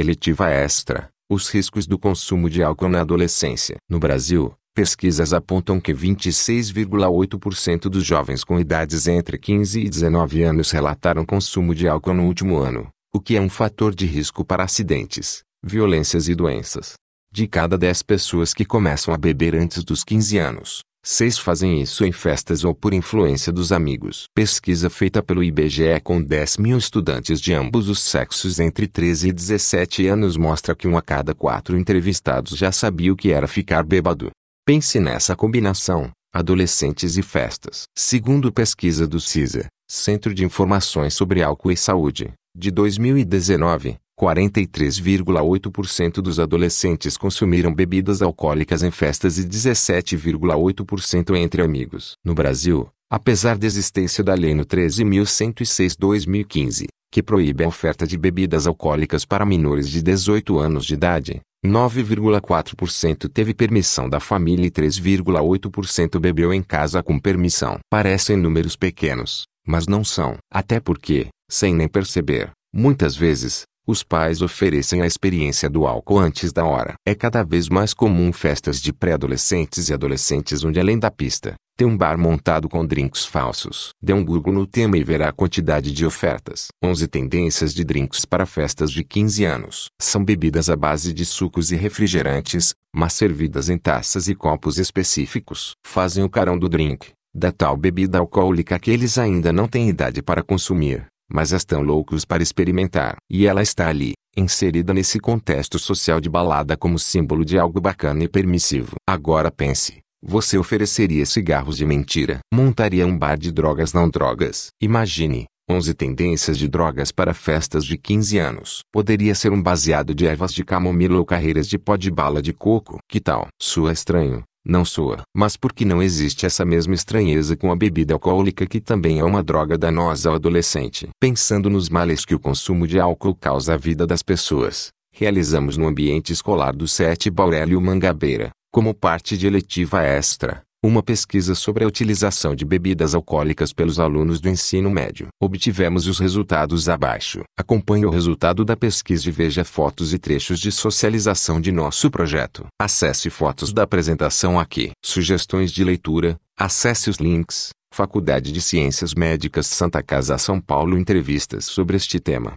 Eletiva extra. Os riscos do consumo de álcool na adolescência. No Brasil, pesquisas apontam que 26,8% dos jovens com idades entre 15 e 19 anos relataram consumo de álcool no último ano, o que é um fator de risco para acidentes, violências e doenças. De cada 10 pessoas que começam a beber antes dos 15 anos, Seis fazem isso em festas ou por influência dos amigos. Pesquisa feita pelo IBGE com 10 mil estudantes de ambos os sexos entre 13 e 17 anos mostra que um a cada quatro entrevistados já sabia o que era ficar bêbado. Pense nessa combinação, adolescentes e festas. Segundo pesquisa do CISA, Centro de Informações sobre Álcool e Saúde, de 2019, 43,8% dos adolescentes consumiram bebidas alcoólicas em festas e 17,8% entre amigos. No Brasil, apesar da existência da Lei no 13.106-2015, que proíbe a oferta de bebidas alcoólicas para menores de 18 anos de idade, 9,4% teve permissão da família e 3,8% bebeu em casa com permissão. Parecem números pequenos, mas não são. Até porque, sem nem perceber, muitas vezes, os pais oferecem a experiência do álcool antes da hora. É cada vez mais comum festas de pré-adolescentes e adolescentes onde além da pista, tem um bar montado com drinks falsos. Dê um Google no tema e verá a quantidade de ofertas. 11 tendências de drinks para festas de 15 anos. São bebidas à base de sucos e refrigerantes, mas servidas em taças e copos específicos. Fazem o carão do drink, da tal bebida alcoólica que eles ainda não têm idade para consumir mas estão loucos para experimentar. E ela está ali, inserida nesse contexto social de balada como símbolo de algo bacana e permissivo. Agora pense. Você ofereceria cigarros de mentira? Montaria um bar de drogas não drogas? Imagine, 11 tendências de drogas para festas de 15 anos. Poderia ser um baseado de ervas de camomila ou carreiras de pó de bala de coco. Que tal? Sua estranho, não soa. Mas por que não existe essa mesma estranheza com a bebida alcoólica que também é uma droga danosa ao adolescente? Pensando nos males que o consumo de álcool causa à vida das pessoas, realizamos no ambiente escolar do SET Baurélio Mangabeira, como parte de eletiva extra, uma pesquisa sobre a utilização de bebidas alcoólicas pelos alunos do ensino médio. Obtivemos os resultados abaixo. Acompanhe o resultado da pesquisa e veja fotos e trechos de socialização de nosso projeto. Acesse fotos da apresentação aqui. Sugestões de leitura. Acesse os links. Faculdade de Ciências Médicas Santa Casa São Paulo Entrevistas sobre este tema.